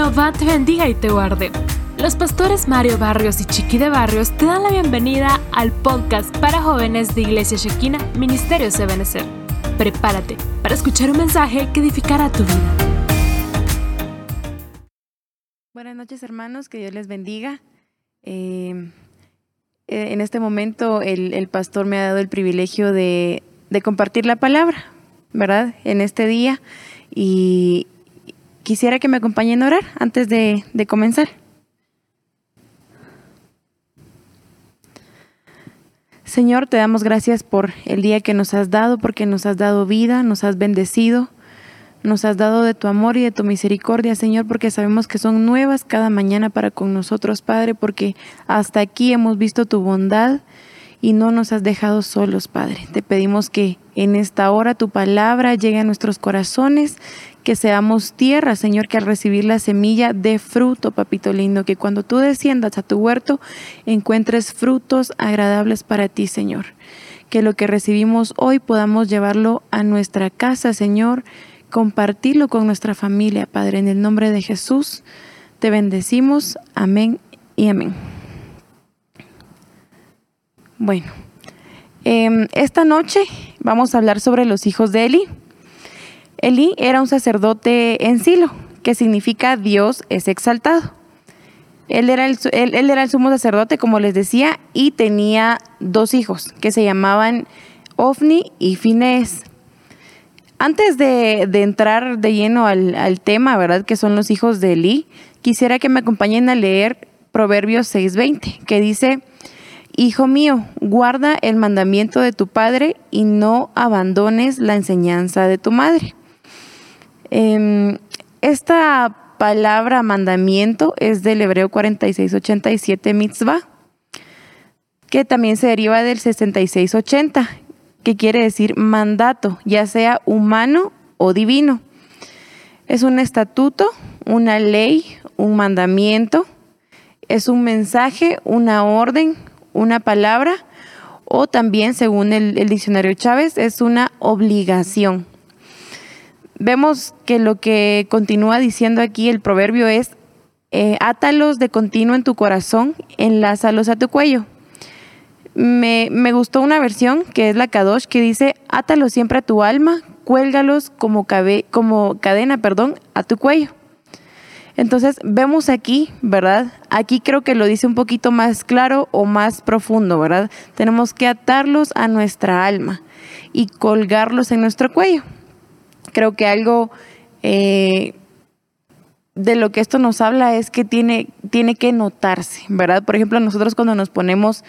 Jehová te bendiga y te guarde. Los pastores Mario Barrios y Chiqui de Barrios te dan la bienvenida al podcast para jóvenes de Iglesia Shekina, Ministerio Ebenezer. Prepárate para escuchar un mensaje que edificará tu vida. Buenas noches hermanos, que Dios les bendiga. Eh, eh, en este momento el, pastor me ha dado el privilegio de, compartir la palabra, ¿verdad? En este día. Y quisiera que me acompañen a orar antes de, comenzar. Señor, te damos gracias por el día que nos has dado, porque nos has dado vida, nos has bendecido, nos has dado de tu amor y de tu misericordia, Señor, porque sabemos que son nuevas cada mañana para con nosotros, Padre, porque hasta aquí hemos visto tu bondad y no nos has dejado solos, Padre. Te pedimos que en esta hora tu palabra llegue a nuestros corazones, que seamos tierra, Señor, que al recibir la semilla de fruto, papito lindo, que cuando tú desciendas a tu huerto encuentres frutos agradables para ti, Señor. Que lo que recibimos hoy podamos llevarlo a nuestra casa, Señor, compartirlo con nuestra familia, Padre. En el nombre de Jesús te bendecimos. Amén y amén. Bueno, em, esta noche vamos a hablar sobre los hijos de Eli. Eli era un sacerdote en Silo, que significa Dios es exaltado. Él era, el, era el sumo sacerdote, como les decía, y tenía dos hijos que se llamaban Ofni y Finés. Antes de, entrar de lleno al, tema, ¿verdad? Que son los hijos de Eli, quisiera que me acompañen a leer Proverbios 6:20, que dice, Hijo mío, guarda el mandamiento de tu padre y no abandones la enseñanza de tu madre. Em, esta palabra mandamiento es del hebreo 4687 mitzvah, que también se deriva del 6680, que quiere decir mandato, ya sea humano o divino. Es un estatuto, una ley, un mandamiento, es un mensaje, una orden, una palabra o también, según el, diccionario Chávez, es una obligación. Vemos que lo que continúa diciendo aquí el proverbio es, eh, átalos de continuo en tu corazón, enlázalos a tu cuello me, gustó una versión que es la Kadosh que dice, átalos siempre a tu alma, cuélgalos como, como cadena perdón, a tu cuello. Entonces vemos aquí, ¿verdad? Aquí creo que lo dice un poquito más claro o más profundo, ¿verdad? Tenemos que atarlos a nuestra alma y colgarlos en nuestro cuello. Creo que algo eh, de lo que esto nos habla es que tiene, tiene que notarse, ¿verdad? Por ejemplo, nosotros cuando nos ponemos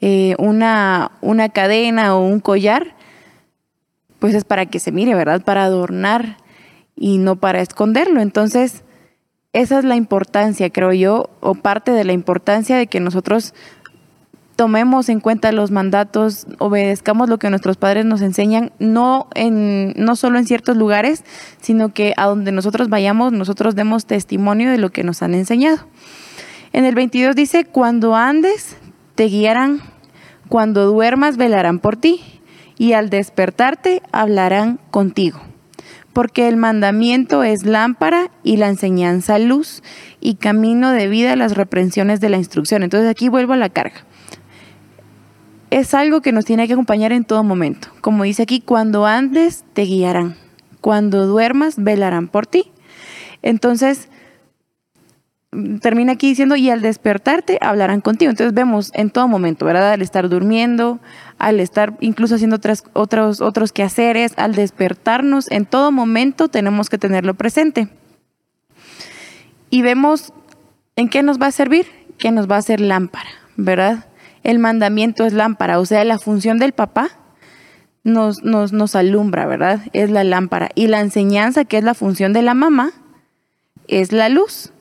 eh, una, una cadena o un collar, pues es para que se mire, ¿verdad? Para adornar y no para esconderlo. Entonces, esa es la importancia, creo yo, o parte de la importancia de que nosotros tomemos en cuenta los mandatos, obedezcamos lo que nuestros padres nos enseñan, no, en, no solo en ciertos lugares, sino que a donde nosotros vayamos, nosotros demos testimonio de lo que nos han enseñado. En el 22 dice, cuando andes, te guiarán, cuando duermas velarán por ti, y al despertarte hablarán contigo. Porque el mandamiento es lámpara y la enseñanza luz, y camino de vida las reprensiones de la instrucción. Entonces aquí vuelvo a la carga. Es algo que nos tiene que acompañar en todo momento. Como dice aquí, cuando andes te guiarán, cuando duermas velarán por ti. Entonces, termina aquí diciendo, y al despertarte hablarán contigo. Entonces vemos en todo momento, ¿verdad? Al estar durmiendo, al estar incluso haciendo otras, otros, otros quehaceres, al despertarnos, en todo momento tenemos que tenerlo presente. Y vemos en qué nos va a servir, que nos va a hacer lámpara, ¿verdad? El mandamiento es lámpara, o sea, la función del papá nos, nos, nos alumbra, ¿verdad? Es la lámpara. Y la enseñanza, que es la función de la mamá, es la luz.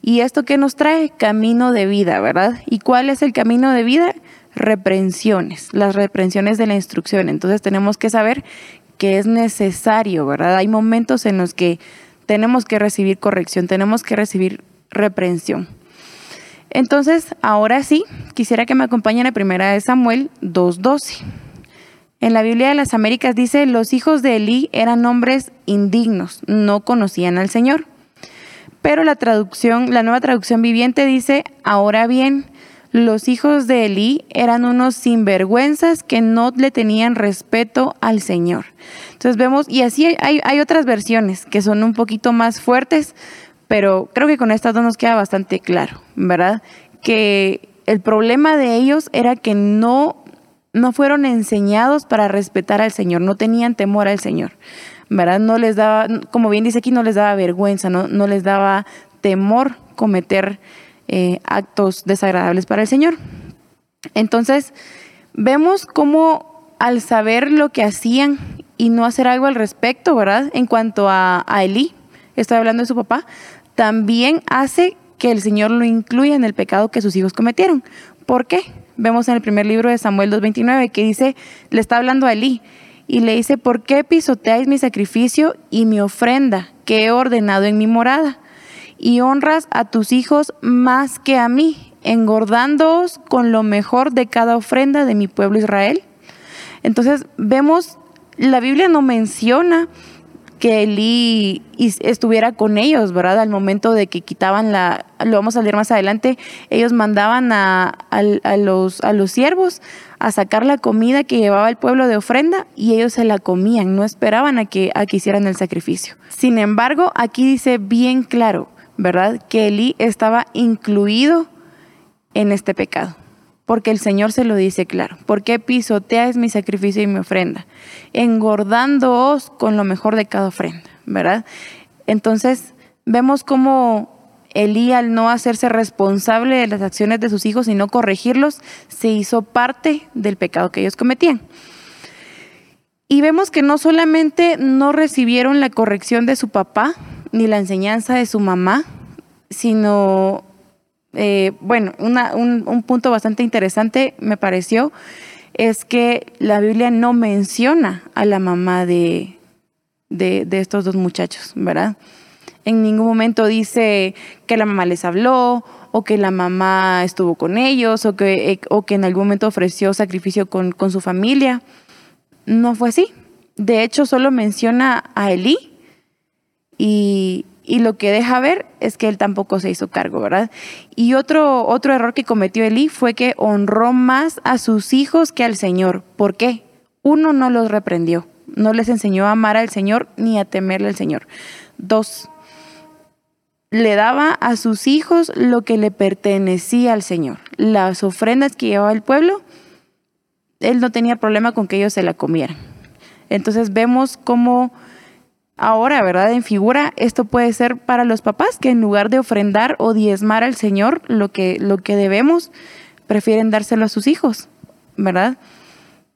¿Y esto qué nos trae? Camino de vida, ¿verdad? ¿Y cuál es el camino de vida? Reprensiones, las reprensiones de la instrucción. Entonces tenemos que saber que es necesario, ¿verdad? Hay momentos en los que tenemos que recibir corrección, tenemos que recibir reprensión. Entonces, ahora sí, quisiera que me acompañen a primera de Samuel 2.12. En la Biblia de las Américas dice, los hijos de Elí eran hombres indignos, no conocían al Señor. Pero la traducción, la nueva traducción viviente dice, ahora bien, los hijos de Elí eran unos sinvergüenzas que no le tenían respeto al Señor. Entonces vemos, y así hay, hay otras versiones que son un poquito más fuertes, pero creo que con estas dos nos queda bastante claro, ¿verdad? Que el problema de ellos era que no, no fueron enseñados para respetar al Señor, no tenían temor al Señor, ¿verdad? No les daba, como bien dice aquí, no les daba vergüenza, no, no les daba temor cometer eh, actos desagradables para el Señor. Entonces, vemos cómo al saber lo que hacían y no hacer algo al respecto, ¿verdad? En cuanto a, Elí, estoy hablando de su papá, también hace que el Señor lo incluya en el pecado que sus hijos cometieron. ¿Por qué? Vemos en el primer libro de Samuel 2.29 que dice, le está hablando a Elí y le dice, ¿por qué pisoteáis mi sacrificio y mi ofrenda que he ordenado en mi morada? Y honras a tus hijos más que a mí, engordándoos con lo mejor de cada ofrenda de mi pueblo Israel. Entonces vemos, la Biblia no menciona que Elí estuviera con ellos, ¿verdad? Al momento de que quitaban la, lo vamos a leer más adelante, ellos mandaban a, los, a los siervos a sacar la comida que llevaba el pueblo de ofrenda y ellos se la comían, no esperaban a que, a que hicieran el sacrificio. Sin embargo, aquí dice bien claro, ¿verdad? Que Elí estaba incluido en este pecado porque el Señor se lo dice claro. ¿Por qué pisoteáis mi sacrificio y mi ofrenda? Engordándoos con lo mejor de cada ofrenda, ¿verdad? Entonces, vemos cómo Elí, al no hacerse responsable de las acciones de sus hijos y no corregirlos, se hizo parte del pecado que ellos cometían. Y vemos que no solamente no recibieron la corrección de su papá ni la enseñanza de su mamá, sino eh, bueno, un, punto bastante interesante me pareció es que la Biblia no menciona a la mamá de, de, estos dos muchachos, ¿verdad? En ningún momento dice que la mamá les habló o que la mamá estuvo con ellos o que, eh, o que en algún momento ofreció sacrificio con, con su familia. No fue así. De hecho, solo menciona a Elí y, y lo que deja ver es que él tampoco se hizo cargo, ¿verdad? Y otro, otro error que cometió Elí fue que honró más a sus hijos que al Señor. ¿Por qué? Uno, no los reprendió, no les enseñó a amar al Señor ni a temerle al Señor. Dos, le daba a sus hijos lo que le pertenecía al Señor. Las ofrendas que llevaba el pueblo, él no tenía problema con que ellos se la comieran. Entonces vemos cómo Ahora, ¿verdad? En figura, esto puede ser para los papás que en lugar de ofrendar o diezmar al Señor lo que, lo que debemos, prefieren dárselo a sus hijos, ¿verdad?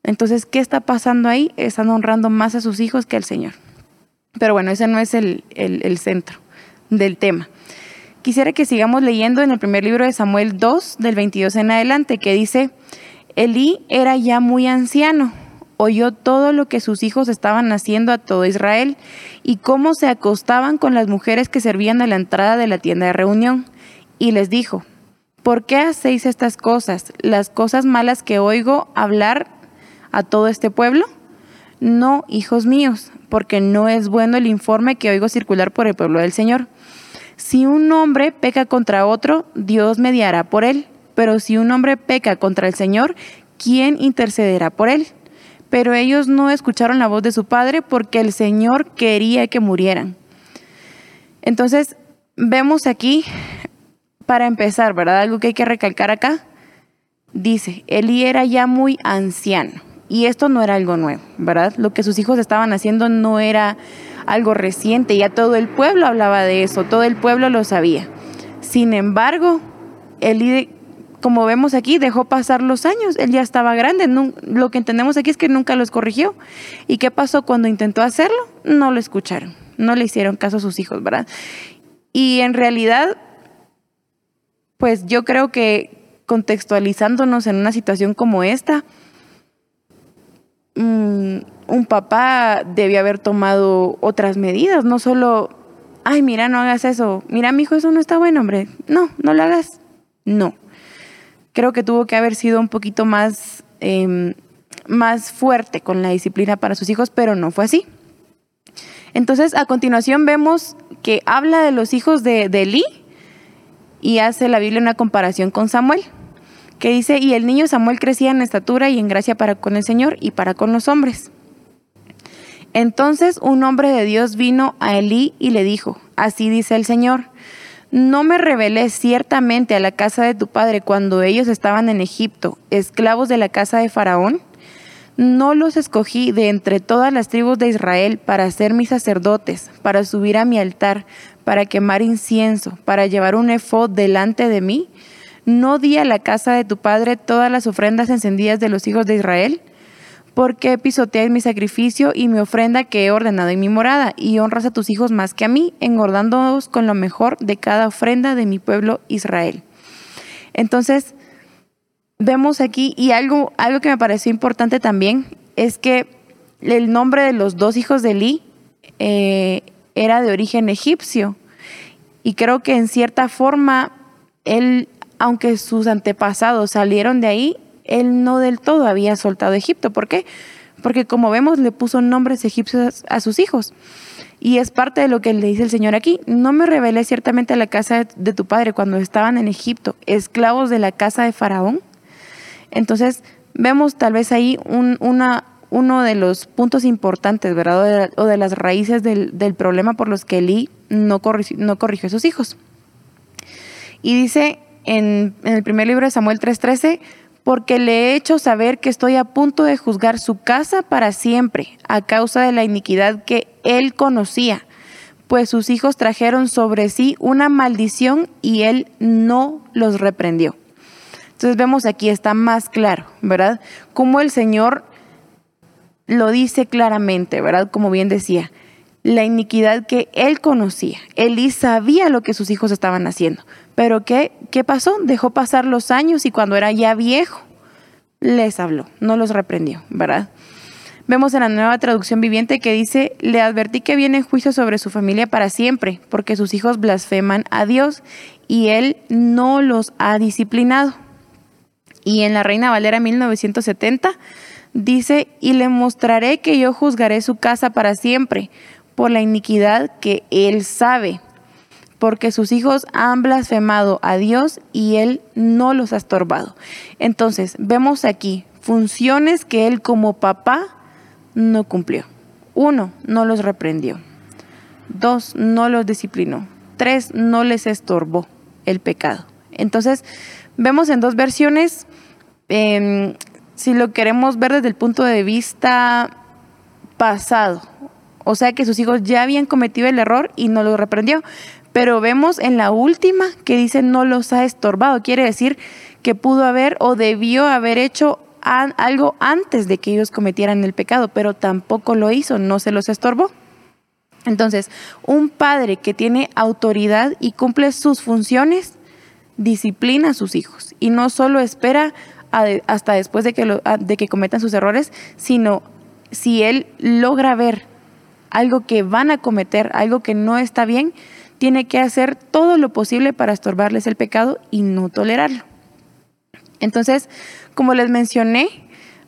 Entonces, ¿qué está pasando ahí? Están honrando más a sus hijos que al Señor. Pero bueno, ese no es el, el centro del tema. Quisiera que sigamos leyendo en el primer libro de Samuel 2, del 22 en adelante, que dice, Elí era ya muy anciano oyó todo lo que sus hijos estaban haciendo a todo Israel y cómo se acostaban con las mujeres que servían a la entrada de la tienda de reunión. Y les dijo, ¿por qué hacéis estas cosas, las cosas malas que oigo hablar a todo este pueblo? No, hijos míos, porque no es bueno el informe que oigo circular por el pueblo del Señor. Si un hombre peca contra otro, Dios mediará por él. Pero si un hombre peca contra el Señor, ¿quién intercederá por él? Pero ellos no escucharon la voz de su padre porque el Señor quería que murieran. Entonces, vemos aquí, para empezar, ¿verdad? Algo que hay que recalcar acá. Dice, Elí era ya muy anciano. Y esto no era algo nuevo, ¿verdad? Lo que sus hijos estaban haciendo no era algo reciente, ya todo el pueblo hablaba de eso, todo el pueblo lo sabía. Sin embargo, Elí como vemos aquí, dejó pasar los años, él ya estaba grande, lo que entendemos aquí es que nunca los corrigió. ¿Y qué pasó cuando intentó hacerlo? No lo escucharon, no le hicieron caso a sus hijos, ¿verdad? Y en realidad, pues yo creo que contextualizándonos en una situación como esta, mm, un papá debía haber tomado otras medidas, no solo, ay, mira, no hagas eso, mira, mi hijo, eso no está bueno, hombre, no, no lo hagas, no creo que tuvo que haber sido un poquito más, em, más fuerte con la disciplina para sus hijos, pero no fue así. Entonces, a continuación vemos que habla de los hijos de, de Elí y hace la Biblia una comparación con Samuel, que dice, y el niño Samuel crecía en estatura y en gracia para con el Señor y para con los hombres. Entonces un hombre de Dios vino a Elí y le dijo, así dice el Señor, no me revelé ciertamente a la casa de tu padre cuando ellos estaban en Egipto, esclavos de la casa de Faraón. No los escogí de entre todas las tribus de Israel para ser mis sacerdotes, para subir a mi altar, para quemar incienso, para llevar un efod delante de mí. No di a la casa de tu padre todas las ofrendas encendidas de los hijos de Israel porque pisoteáis mi sacrificio y mi ofrenda que he ordenado en mi morada, y honras a tus hijos más que a mí, engordándoos con lo mejor de cada ofrenda de mi pueblo Israel. Entonces, vemos aquí, y algo, algo que me pareció importante también, es que el nombre de los dos hijos de Eli eh, era de origen egipcio, y creo que en cierta forma, él, aunque sus antepasados salieron de ahí, él no del todo había soltado Egipto. ¿Por qué? Porque como vemos le puso nombres egipcios a sus hijos. Y es parte de lo que le dice el Señor aquí. No me revelé ciertamente a la casa de tu padre cuando estaban en Egipto, esclavos de la casa de Faraón. Entonces vemos tal vez ahí un, una, uno de los puntos importantes, ¿verdad? O de, las raíces del, problema por los que Elí no corrigió, a sus hijos. Y dice en, en el primer libro de Samuel 3:13, porque le he hecho saber que estoy a punto de juzgar su casa para siempre, a causa de la iniquidad que él conocía, pues sus hijos trajeron sobre sí una maldición y él no los reprendió. Entonces vemos aquí, está más claro, ¿verdad? Como el Señor lo dice claramente, ¿verdad? Como bien decía, la iniquidad que él conocía. Él sabía lo que sus hijos estaban haciendo. Pero ¿qué, ¿qué pasó? Dejó pasar los años y cuando era ya viejo, les habló, no los reprendió, ¿verdad? Vemos en la nueva traducción viviente que dice, le advertí que viene juicio sobre su familia para siempre, porque sus hijos blasfeman a Dios y él no los ha disciplinado. Y en la Reina Valera 1970 dice, y le mostraré que yo juzgaré su casa para siempre por la iniquidad que él sabe porque sus hijos han blasfemado a Dios y Él no los ha estorbado. Entonces, vemos aquí funciones que Él como papá no cumplió. Uno, no los reprendió. Dos, no los disciplinó. Tres, no les estorbó el pecado. Entonces, vemos en dos versiones, em, si lo queremos ver desde el punto de vista pasado, o sea que sus hijos ya habían cometido el error y no lo reprendió. Pero vemos en la última que dice no los ha estorbado. Quiere decir que pudo haber o debió haber hecho algo antes de que ellos cometieran el pecado, pero tampoco lo hizo, no se los estorbó. Entonces, un padre que tiene autoridad y cumple sus funciones, disciplina a sus hijos y no solo espera hasta después de que, de que cometan sus errores, sino si él logra ver algo que van a cometer, algo que no está bien, tiene que hacer todo lo posible para estorbarles el pecado y no tolerarlo. Entonces, como les mencioné,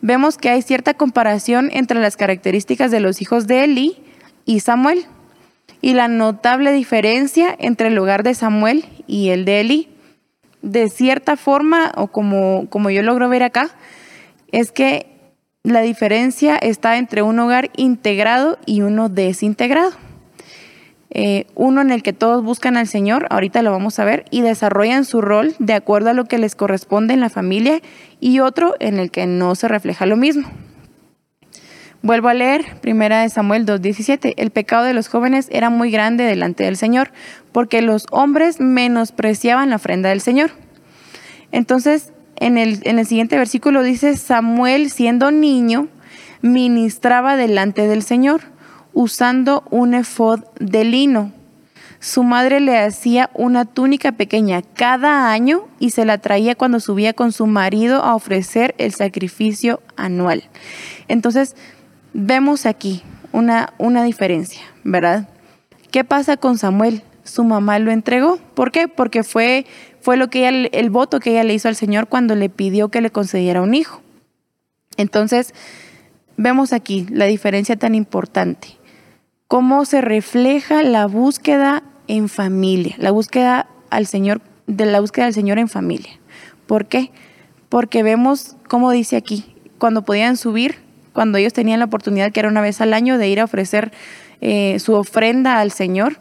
vemos que hay cierta comparación entre las características de los hijos de Eli y Samuel y la notable diferencia entre el hogar de Samuel y el de Eli. De cierta forma, o como, como yo logro ver acá, es que la diferencia está entre un hogar integrado y uno desintegrado. Eh, uno en el que todos buscan al Señor, ahorita lo vamos a ver, y desarrollan su rol de acuerdo a lo que les corresponde en la familia, y otro en el que no se refleja lo mismo. Vuelvo a leer, primera de Samuel 2.17, el pecado de los jóvenes era muy grande delante del Señor, porque los hombres menospreciaban la ofrenda del Señor. Entonces, en el, en el siguiente versículo dice, Samuel siendo niño, ministraba delante del Señor usando un efod de lino. Su madre le hacía una túnica pequeña cada año y se la traía cuando subía con su marido a ofrecer el sacrificio anual. Entonces, vemos aquí una, una diferencia, ¿verdad? ¿Qué pasa con Samuel? Su mamá lo entregó. ¿Por qué? Porque fue, fue lo que ella, el voto que ella le hizo al Señor cuando le pidió que le concediera un hijo. Entonces, vemos aquí la diferencia tan importante cómo se refleja la búsqueda en familia, la búsqueda al Señor, de la búsqueda del Señor en familia. ¿Por qué? Porque vemos, como dice aquí, cuando podían subir, cuando ellos tenían la oportunidad, que era una vez al año, de ir a ofrecer eh, su ofrenda al Señor,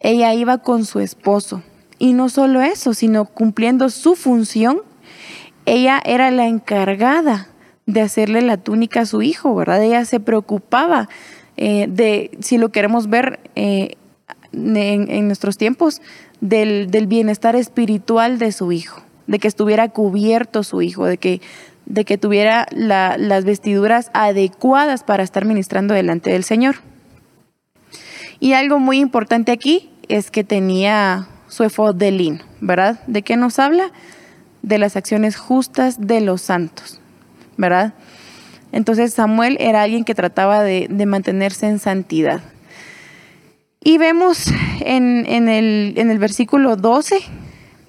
ella iba con su esposo. Y no solo eso, sino cumpliendo su función, ella era la encargada de hacerle la túnica a su hijo, ¿verdad? Ella se preocupaba eh, de, si lo queremos ver eh, en, nuestros tiempos, del, bienestar espiritual de su hijo, de que estuviera cubierto su hijo, de que, de que tuviera las vestiduras adecuadas para estar ministrando delante del Señor. Y algo muy importante aquí es que tenía su efod ¿verdad? ¿De qué nos habla? De las acciones justas de los santos, ¿verdad? Entonces Samuel era alguien que trataba de, mantenerse en santidad. Y vemos en, el, en el versículo 12,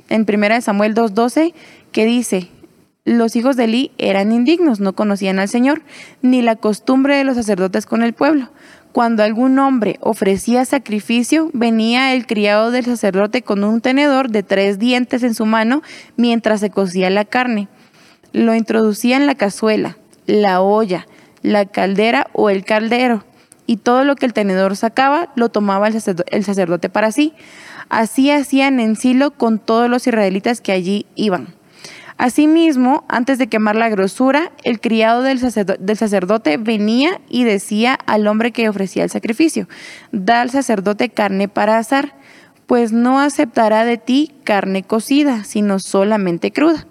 en 1 Samuel 2.12, que dice, los hijos de Eli eran indignos, no conocían al Señor, ni la costumbre de los sacerdotes con el pueblo. Cuando algún hombre ofrecía sacrificio, venía el criado del sacerdote con un tenedor de tres dientes en su mano mientras se cocía la carne. Lo introducía en la cazuela, la olla, la caldera o el caldero, y todo lo que el tenedor sacaba lo tomaba el sacerdote, para sí. Así hacían en Silo con todos los israelitas que allí iban. Asimismo, antes de quemar la grosura, el criado del sacerdote, venía y decía al hombre que ofrecía el sacrificio, da al sacerdote carne para asar, pues no aceptará de ti carne cocida, sino solamente cruda.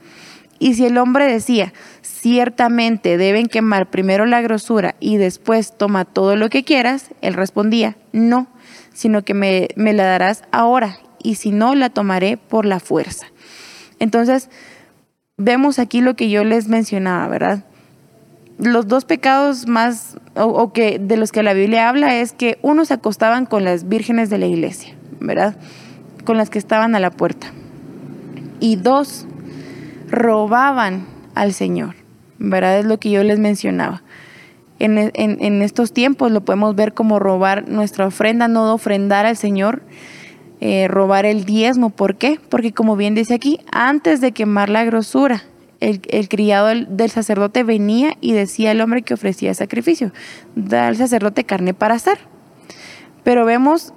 Y si el hombre decía, ciertamente deben quemar primero la grosura y después toma todo lo que quieras, él respondía, no, sino que me, me la darás ahora, y si no, la tomaré por la fuerza. Entonces, vemos aquí lo que yo les mencionaba, ¿verdad? Los dos pecados más, o, que de los que la Biblia habla, es que uno se acostaban con las vírgenes de la iglesia, ¿verdad? Con las que estaban a la puerta. Y dos, robaban al Señor, ¿verdad? Es lo que yo les mencionaba. En, en estos tiempos lo podemos ver como robar nuestra ofrenda, no ofrendar al Señor eh, robar el diezmo. ¿Por qué? Porque como bien dice aquí, antes de quemar la grosura, el, criado del, sacerdote venía y decía al hombre que ofrecía sacrificio, da al sacerdote carne para asar. Pero vemos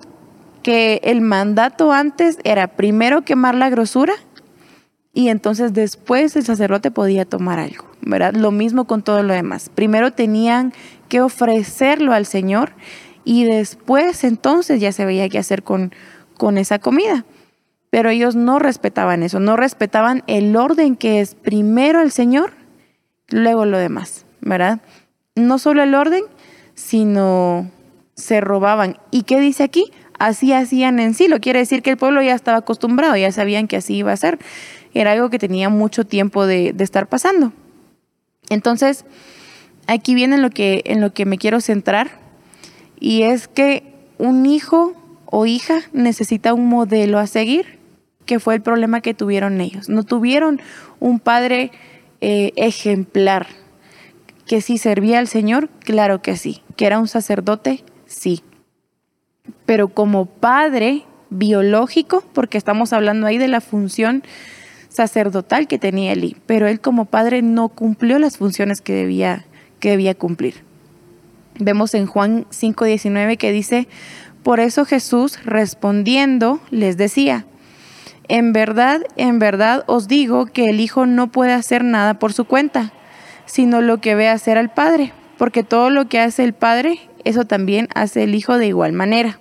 que el mandato antes era primero quemar la grosura y entonces después el sacerdote podía tomar algo, ¿verdad? Lo mismo con todo lo demás. Primero tenían que ofrecerlo al Señor y después entonces ya se veía qué hacer con, con esa comida. Pero ellos no respetaban eso, no respetaban el orden que es primero el Señor, luego lo demás, ¿verdad? No solo el orden, sino se robaban. ¿Y qué dice aquí? Así hacían en sí, lo quiere decir que el pueblo ya estaba acostumbrado, ya sabían que así iba a ser. Era algo que tenía mucho tiempo de, de estar pasando. Entonces, aquí viene lo que, en lo que me quiero centrar, y es que un hijo o hija necesita un modelo a seguir, que fue el problema que tuvieron ellos. No tuvieron un padre eh, ejemplar, que sí servía al Señor, claro que sí, que era un sacerdote, sí. Pero como padre biológico, porque estamos hablando ahí de la función sacerdotal que tenía Eli, pero él como padre no cumplió las funciones que debía, que debía cumplir. Vemos en Juan 5:19 que dice, por eso Jesús respondiendo les decía, en verdad, en verdad os digo que el Hijo no puede hacer nada por su cuenta, sino lo que ve hacer al Padre, porque todo lo que hace el Padre, eso también hace el Hijo de igual manera.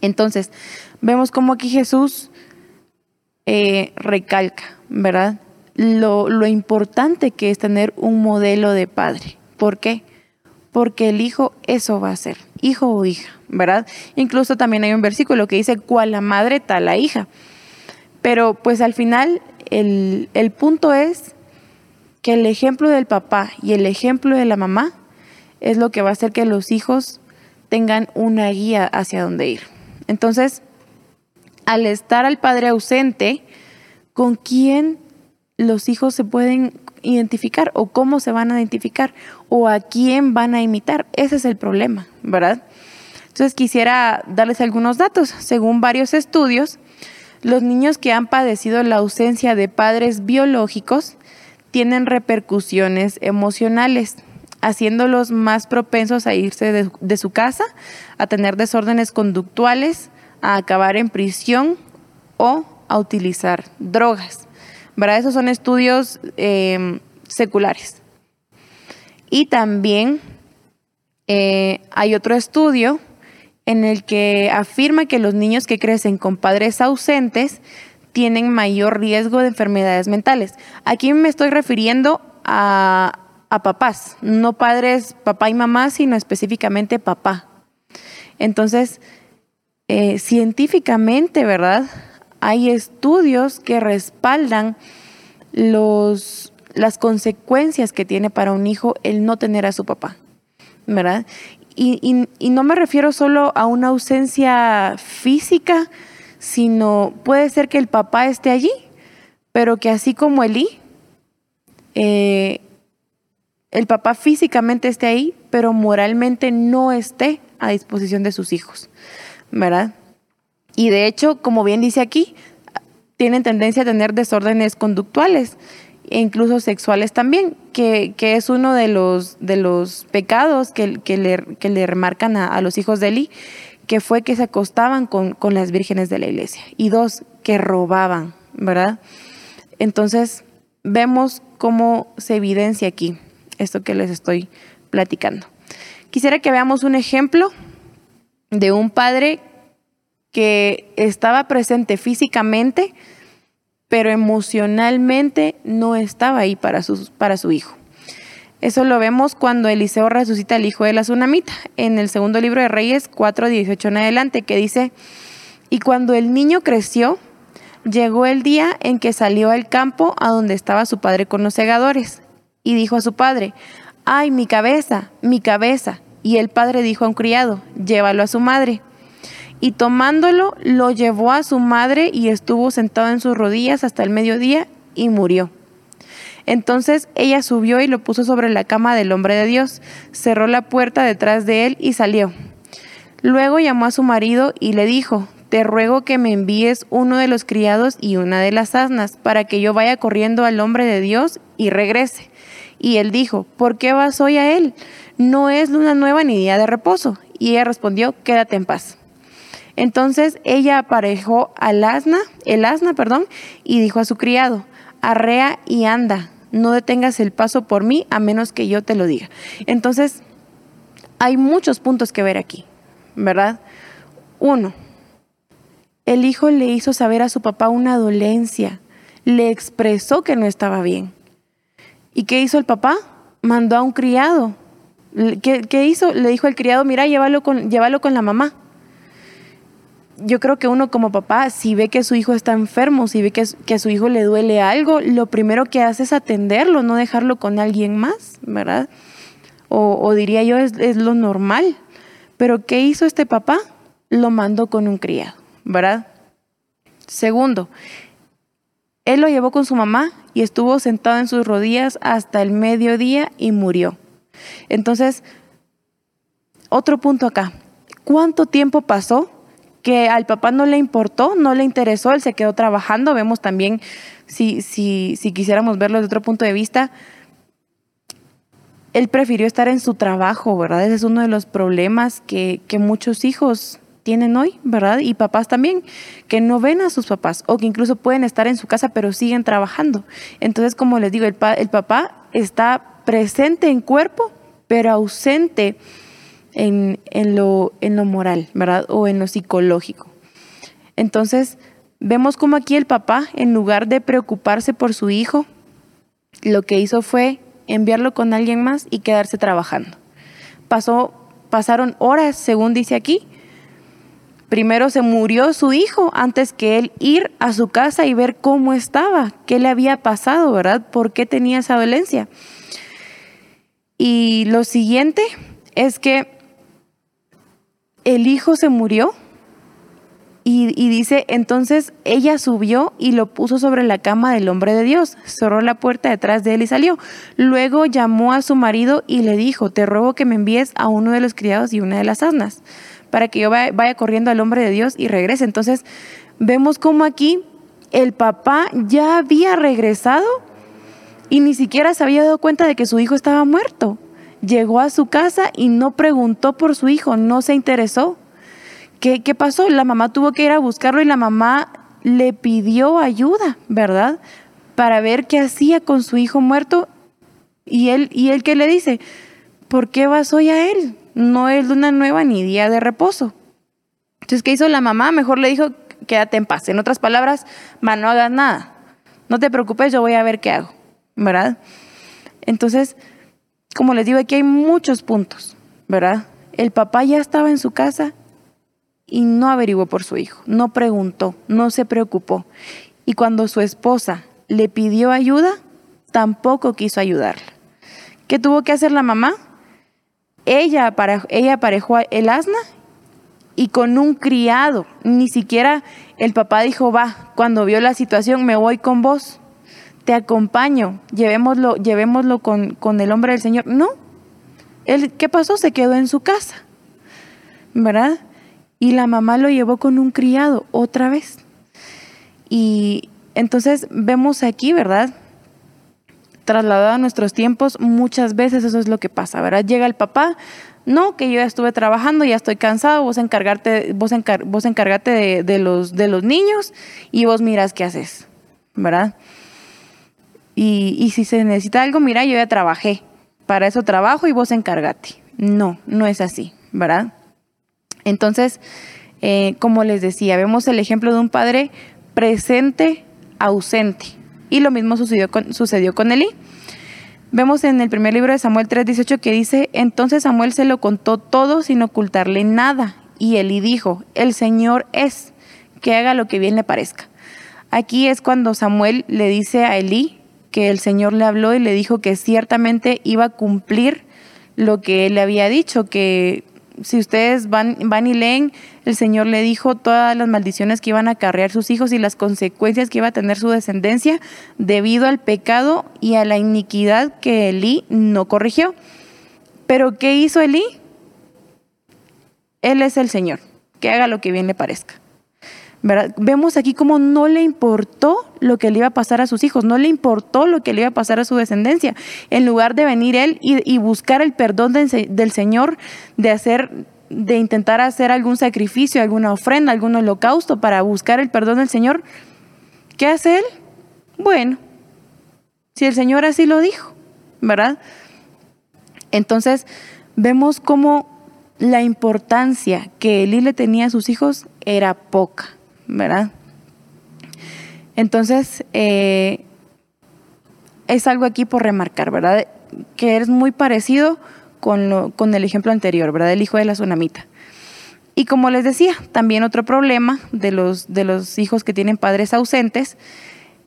Entonces, vemos como aquí Jesús eh, recalca, ¿verdad? Lo, lo importante que es tener un modelo de padre. ¿Por qué? Porque el hijo eso va a ser, hijo o hija. ¿Verdad? Incluso también hay un versículo que dice, cual la madre tal la hija. Pero pues al final el, el punto es que el ejemplo del papá y el ejemplo de la mamá es lo que va a hacer que los hijos tengan una guía hacia dónde ir. Entonces, al estar al padre ausente, ¿con quién los hijos se pueden identificar o cómo se van a identificar o a quién van a imitar? Ese es el problema, ¿verdad? Entonces quisiera darles algunos datos. Según varios estudios, los niños que han padecido la ausencia de padres biológicos tienen repercusiones emocionales, haciéndolos más propensos a irse de, su casa, a tener desórdenes conductuales, a acabar en prisión o a utilizar drogas. ¿Verdad? Esos son estudios em, seculares. Y también eh, hay otro estudio en el que afirma que los niños que crecen con padres ausentes tienen mayor riesgo de enfermedades mentales. Aquí me estoy refiriendo a, papás, no padres, papá y mamá, sino específicamente papá. Entonces, eh, científicamente, ¿verdad? Hay estudios que respaldan los, las consecuencias que tiene para un hijo el no tener a su papá, ¿verdad? Y, no me refiero solo a una ausencia física, sino puede ser que el papá esté allí, pero que así como Elí, eh, el papá físicamente esté ahí, pero moralmente no esté a disposición de sus hijos, ¿verdad? Y de hecho, como bien dice aquí, tienen tendencia a tener desórdenes conductuales e incluso sexuales también, que, es uno de los, de los pecados que, que, le, que le remarcan a, los hijos de Eli, que fue que se acostaban con, con las vírgenes de la iglesia. Y dos, que robaban, ¿verdad? Entonces, vemos cómo se evidencia aquí esto que les estoy platicando. Quisiera que veamos un ejemplo de un padre que estaba presente físicamente, pero emocionalmente no estaba ahí para su, para su hijo. Eso lo vemos cuando Eliseo resucita al hijo de la tsunamita, en el segundo libro de Reyes 4, 18 en adelante, que dice, y cuando el niño creció, llegó el día en que salió al campo a donde estaba su padre con los segadores, y dijo a su padre, ay, mi cabeza, mi cabeza. Y el padre dijo a un criado, llévalo a su madre y tomándolo lo llevó a su madre y estuvo sentado en sus rodillas hasta el mediodía y murió. Entonces ella subió y lo puso sobre la cama del hombre de Dios, cerró la puerta detrás de él y salió. Luego llamó a su marido y le dijo, te ruego que me envíes uno de los criados y una de las asnas, para que yo vaya corriendo al hombre de Dios y regrese. Y él dijo, ¿por qué vas hoy a él? No es luna nueva ni día de reposo. Y ella respondió, quédate en paz. Entonces ella aparejó al asna, el asna, perdón, y dijo a su criado, arrea y anda, no detengas el paso por mí a menos que yo te lo diga. Entonces, hay muchos puntos que ver aquí, ¿verdad? Uno, el hijo le hizo saber a su papá una dolencia, le expresó que no estaba bien. ¿Y qué hizo el papá? Mandó a un criado. ¿Qué, hizo? Le dijo al criado, mira, llévalo con, llévalo con la mamá yo creo que uno como papá, si ve que su hijo está enfermo, si ve que, a su hijo le duele algo, lo primero que hace es atenderlo, no dejarlo con alguien más, ¿verdad? O, diría yo, es, es, lo normal. Pero ¿qué hizo este papá? Lo mandó con un criado, ¿verdad? Segundo, él lo llevó con su mamá y estuvo sentado en sus rodillas hasta el mediodía y murió. Entonces, otro punto acá. ¿Cuánto tiempo pasó que al papá no le importó, no le interesó, él se quedó trabajando. Vemos también, si, si, si quisiéramos verlo desde otro punto de vista, él prefirió estar en su trabajo, ¿verdad? Ese es uno de los problemas que, que muchos hijos tienen hoy, ¿verdad? Y papás también, que no ven a sus papás o que incluso pueden estar en su casa pero siguen trabajando. Entonces, como les digo, el, el papá está presente en cuerpo pero ausente en, lo, en lo moral, ¿verdad? O en lo psicológico. Entonces, vemos como aquí el papá, en lugar de preocuparse por su hijo, lo que hizo fue enviarlo con alguien más y quedarse trabajando. Pasó, pasaron horas, según dice aquí. Primero se murió su hijo antes que él ir a su casa y ver cómo estaba, qué le había pasado, ¿verdad? ¿Por qué tenía esa dolencia? Y lo siguiente es que el hijo se murió y, dice, entonces ella subió y lo puso sobre la cama del hombre de Dios, cerró la puerta detrás de él y salió. Luego llamó a su marido y le dijo, te ruego que me envíes a uno de los criados y una de las asnas, para que yo vaya, corriendo al hombre de Dios y regrese. Entonces, vemos como aquí el papá ya había regresado y ni siquiera se había dado cuenta de que su hijo estaba muerto. Llegó a su casa y no preguntó por su hijo, no se interesó. ¿Qué, ¿Qué, pasó? La mamá tuvo que ir a buscarlo y la mamá le pidió ayuda, ¿verdad? Para ver qué hacía con su hijo muerto. Y él, y él que le dice, ¿por qué vas hoy a él? No es luna nueva ni día de reposo. Entonces, ¿qué hizo la mamá? Mejor le dijo, quédate en paz. En otras palabras, no hagas nada. No te preocupes, yo voy a ver qué hago. ¿verdad? Entonces, como les digo, aquí hay muchos puntos, ¿verdad? El papá ya estaba en su casa y no averiguó por su hijo, no preguntó, no se preocupó. Y cuando su esposa le pidió ayuda, tampoco quiso ayudarla. ¿Qué tuvo que hacer la mamá? Ella, ella aparejó el asna y con un criado, ni siquiera el papá dijo, va, cuando vio la situación, me voy con vos te acompaño, llevémoslo, llevémoslo con, con el hombre del Señor. No, él, ¿qué pasó? Se quedó en su casa, ¿verdad? Y la mamá lo llevó con un criado otra vez. Y entonces vemos aquí, ¿verdad? Trasladado a nuestros tiempos, muchas veces eso es lo que pasa, ¿verdad? Llega el papá, no, que yo ya estuve trabajando, ya estoy cansado, vos encargarte, vos, vos encargate de, de, los, de los niños y vos miras qué haces, ¿verdad? Y, si se necesita algo, mira, yo ya trabajé, para eso trabajo y vos encárgate. No, no es así, ¿verdad? Entonces, eh, como les decía, vemos el ejemplo de un padre presente, ausente. Y lo mismo sucedió con, sucedió con Elí. Vemos en el primer libro de Samuel 3:18 que dice, entonces Samuel se lo contó todo sin ocultarle nada. Y Elí dijo, el Señor es, que haga lo que bien le parezca. Aquí es cuando Samuel le dice a Elí, que el Señor le habló y le dijo que ciertamente iba a cumplir lo que él le había dicho, que si ustedes van, van y leen, el Señor le dijo todas las maldiciones que iban a acarrear sus hijos y las consecuencias que iba a tener su descendencia debido al pecado y a la iniquidad que Elí no corrigió. Pero ¿qué hizo Elí? Él es el Señor, que haga lo que bien le parezca. Vemos aquí cómo no le importó lo que le iba a pasar a sus hijos, no le importó lo que le iba a pasar a su descendencia. En lugar de venir él y, buscar el perdón del Señor, de hacer, de intentar hacer algún sacrificio, alguna ofrenda, algún holocausto para buscar el perdón del Señor, ¿qué hace él? Bueno, si el Señor así lo dijo, ¿verdad? Entonces, vemos cómo la importancia que Elí le tenía a sus hijos era poca. ¿Verdad? Entonces, eh, es algo aquí por remarcar, ¿verdad? Que es muy parecido con, lo, con el ejemplo anterior, ¿verdad? El hijo de la tsunamita. Y como les decía, también otro problema de los, de los hijos que tienen padres ausentes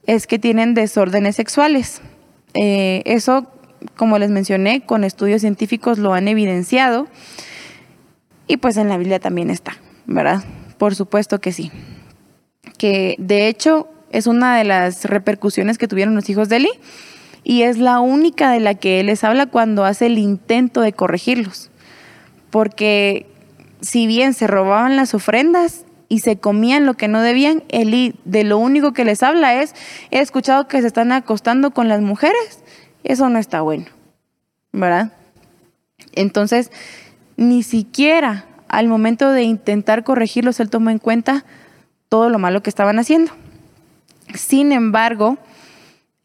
es que tienen desórdenes sexuales. Eh, eso, como les mencioné, con estudios científicos lo han evidenciado y pues en la Biblia también está, ¿verdad? Por supuesto que sí que de hecho es una de las repercusiones que tuvieron los hijos de Eli y es la única de la que él les habla cuando hace el intento de corregirlos. Porque si bien se robaban las ofrendas y se comían lo que no debían, Eli de lo único que les habla es, he escuchado que se están acostando con las mujeres, eso no está bueno, ¿verdad? Entonces, ni siquiera al momento de intentar corregirlos, él tomó en cuenta todo lo malo que estaban haciendo. Sin embargo,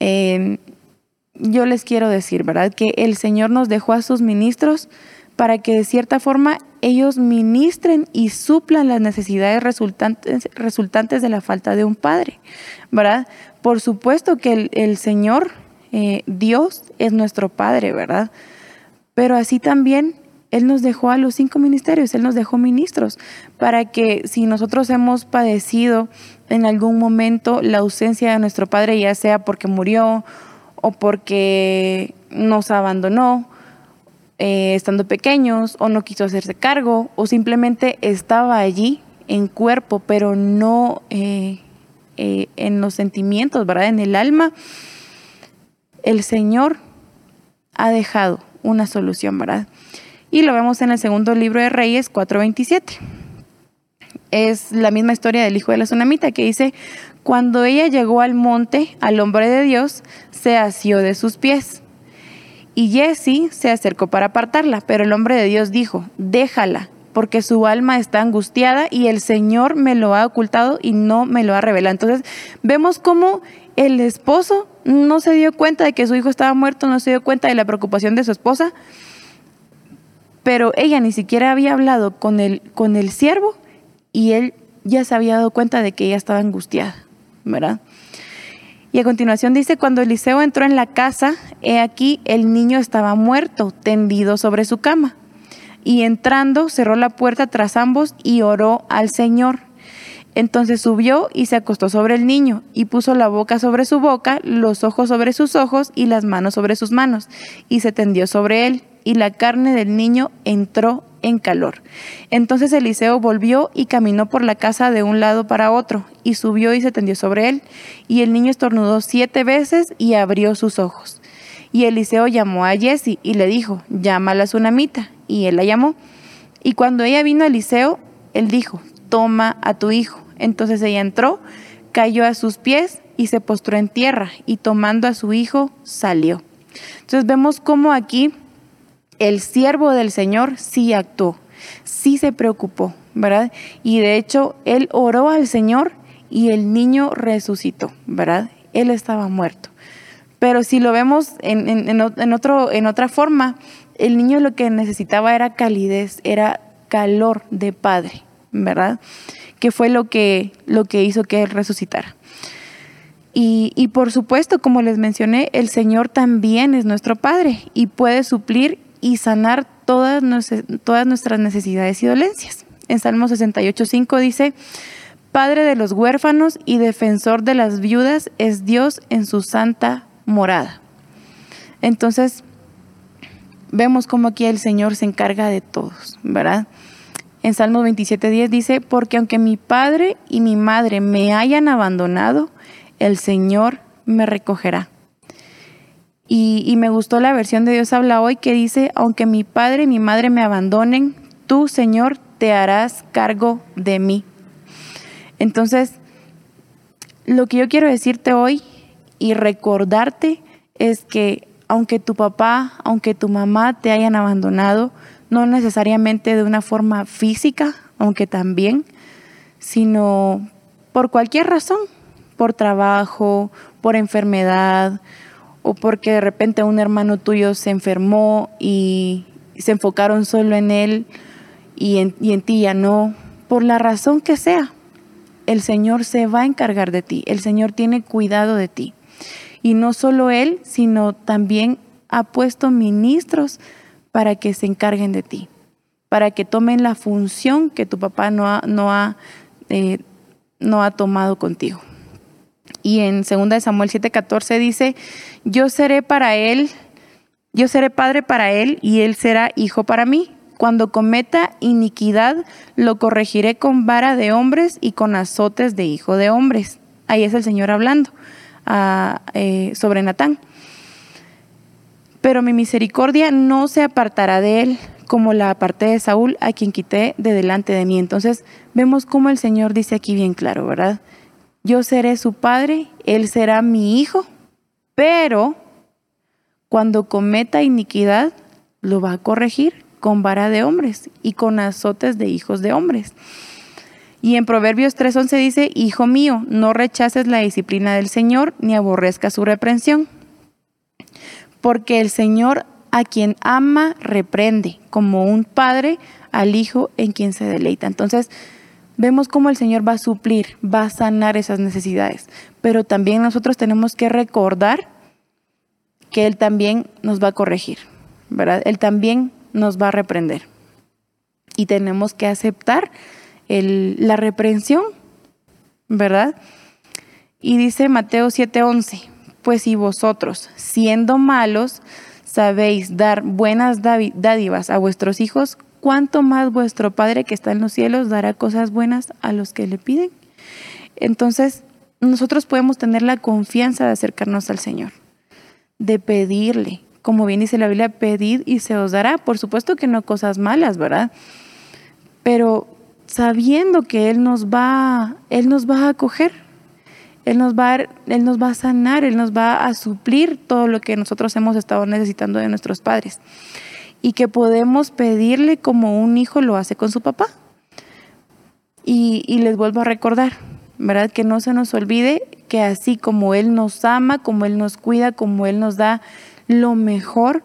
em, yo les quiero decir, ¿verdad? Que el Señor nos dejó a sus ministros para que de cierta forma ellos ministren y suplan las necesidades resultantes, resultantes de la falta de un padre, ¿verdad? Por supuesto que el, Señor, eh, Dios, es nuestro Padre, ¿verdad? Pero así también él nos dejó a los cinco ministerios, Él nos dejó ministros, para que si nosotros hemos padecido en algún momento la ausencia de nuestro Padre, ya sea porque murió o porque nos abandonó, eh, estando pequeños, o no quiso hacerse cargo, o simplemente estaba allí en cuerpo, pero no eh, eh, en los sentimientos, ¿verdad? En el alma, el Señor ha dejado una solución, ¿verdad? Y lo vemos en el segundo libro de Reyes 4:27. Es la misma historia del hijo de la tsunamita que dice, cuando ella llegó al monte, al hombre de Dios, se asió de sus pies. Y Jesse se acercó para apartarla, pero el hombre de Dios dijo, déjala, porque su alma está angustiada y el Señor me lo ha ocultado y no me lo ha revelado. Entonces vemos cómo el esposo no se dio cuenta de que su hijo estaba muerto, no se dio cuenta de la preocupación de su esposa, pero ella ni siquiera había hablado con el, con el siervo y él ya se había dado cuenta de que ella estaba angustiada, ¿verdad? Y a continuación dice, cuando Eliseo entró en la casa, he aquí el niño estaba muerto, tendido sobre su cama y entrando cerró la puerta tras ambos y oró al Señor. Entonces subió y se acostó sobre el niño y puso la boca sobre su boca, los ojos sobre sus ojos y las manos sobre sus manos, y se tendió sobre él, y la carne del niño entró en calor. Entonces Eliseo volvió y caminó por la casa de un lado para otro, y subió y se tendió sobre él, y el niño estornudó siete veces y abrió sus ojos. Y Eliseo llamó a Jesse y le dijo, llama a la tsunamita y él la llamó. Y cuando ella vino a Eliseo, él dijo, toma a tu hijo. Entonces ella entró, cayó a sus pies y se postró en tierra y tomando a su hijo salió. Entonces vemos cómo aquí el siervo del Señor sí actuó, sí se preocupó, ¿verdad? Y de hecho él oró al Señor y el niño resucitó, ¿verdad? Él estaba muerto. Pero si lo vemos en, otro, en otra forma, el niño lo que necesitaba era calidez, era calor de padre, ¿verdad? Que fue lo que, lo que hizo que él resucitara. Y, por supuesto, como les mencioné, el Señor también es nuestro Padre y puede suplir y sanar todas, nuestras necesidades y dolencias. En Salmo 68.5 dice, Padre de los huérfanos y defensor de las viudas es Dios en su santa morada. Entonces, vemos como aquí el Señor se encarga de todos, ¿verdad? En Salmo 27.10 dice, porque aunque mi padre y mi madre me hayan abandonado, el Señor me recogerá. Y, me gustó la versión de Dios habla hoy que dice, aunque mi padre y mi madre me abandonen, tú, Señor, te harás cargo de mí. Entonces, lo que yo quiero decirte hoy y recordarte es que aunque tu papá, aunque tu mamá te hayan abandonado, no necesariamente de una forma física, aunque también, sino por cualquier razón, por trabajo, por enfermedad, o porque de repente un hermano tuyo se enfermó y se enfocaron solo en él y en, ti ya no, por la razón que sea, el Señor se va a encargar de ti, el Señor tiene cuidado de ti. Y no solo Él, sino también ha puesto ministros para que se encarguen de ti, para que tomen la función que tu papá no ha, no ha, eh, no ha tomado contigo. Y en 2 Samuel 7:14 dice, yo seré para él, yo seré padre para él y él será hijo para mí. Cuando cometa iniquidad, lo corregiré con vara de hombres y con azotes de hijo de hombres. Ahí es el Señor hablando. Eh, sobre Natán. Pero mi misericordia no se apartará de él, como la aparté de Saúl, a quien quité de delante de mí. Entonces vemos cómo el Señor dice aquí bien claro, ¿verdad? Yo seré su padre, él será mi hijo, pero cuando cometa iniquidad, lo va a corregir con vara de hombres y con azotes de hijos de hombres. Y en Proverbios 3:11 dice, Hijo mío, no rechaces la disciplina del Señor ni aborrezca su reprensión. Porque el Señor a quien ama reprende, como un padre al hijo en quien se deleita. Entonces, vemos cómo el Señor va a suplir, va a sanar esas necesidades. Pero también nosotros tenemos que recordar que Él también nos va a corregir, ¿verdad? Él también nos va a reprender. Y tenemos que aceptar la reprensión, ¿verdad? Y dice Mateo 7:11, pues si vosotros, siendo malos, sabéis dar buenas dádivas a vuestros hijos, ¿cuánto más vuestro Padre que está en los cielos dará cosas buenas a los que le piden? Entonces, nosotros podemos tener la confianza de acercarnos al Señor, de pedirle como bien dice la Biblia, pedid y se os dará. Por supuesto que no cosas malas, ¿verdad? Pero sabiendo que Él nos va, Él nos va a acoger, Él nos va, a, Él nos va a sanar, Él nos va a suplir todo lo que nosotros hemos estado necesitando de nuestros padres. Y que podemos pedirle como un hijo lo hace con su papá. Y, les vuelvo a recordar, ¿verdad? Que no se nos olvide que así como Él nos ama, como Él nos cuida, como Él nos da lo mejor,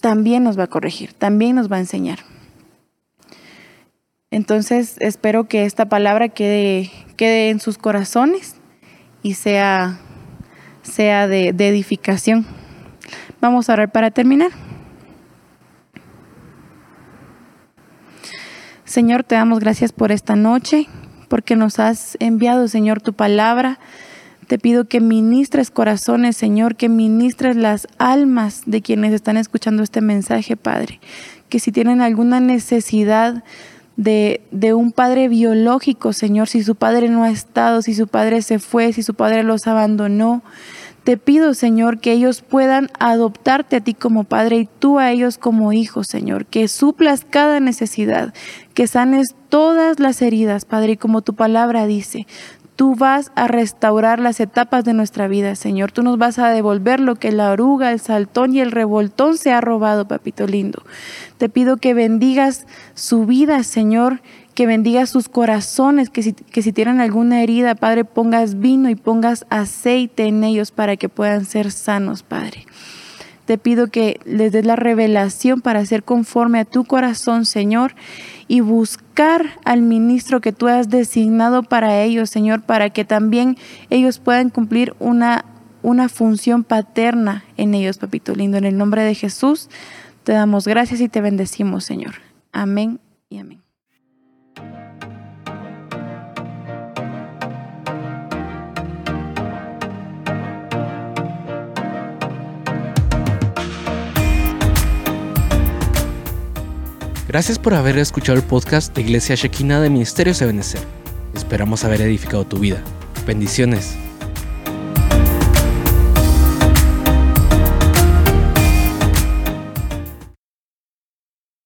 también nos va a corregir, también nos va a enseñar. Entonces espero que esta palabra quede, quede en sus corazones y sea, sea de edificación. Vamos a orar para terminar. Señor, te damos gracias por esta noche, porque nos has enviado, Señor, tu palabra. Te pido que ministres corazones, Señor, que ministres las almas de quienes están escuchando este mensaje, Padre. Que si tienen alguna necesidad de, de, un padre biológico, Señor, si su padre no ha estado, si su padre se fue, si su padre los abandonó. Te pido, Señor, que ellos puedan adoptarte a ti como padre y tú a ellos como hijo, Señor, que suplas cada necesidad, que sanes todas las heridas, Padre, y como tu palabra dice, Tú vas a restaurar las etapas de nuestra vida, Señor. Tú nos vas a devolver lo que la oruga, el saltón y el revoltón se ha robado, papito lindo. Te pido que bendigas su vida, Señor, que bendigas sus corazones, que si, que si tienen alguna herida, Padre, pongas vino y pongas aceite en ellos para que puedan ser sanos, Padre. Te pido que les des la revelación para ser conforme a tu corazón, Señor, y buscar al ministro que tú has designado para ellos, Señor, para que también ellos puedan cumplir una, una función paterna en ellos, papito lindo. En el nombre de Jesús te damos gracias y te bendecimos, Señor. Amén. Gracias por haber escuchado el podcast de Iglesia Shekina de Ministerios Ebenezer. Esperamos haber edificado tu vida. Bendiciones.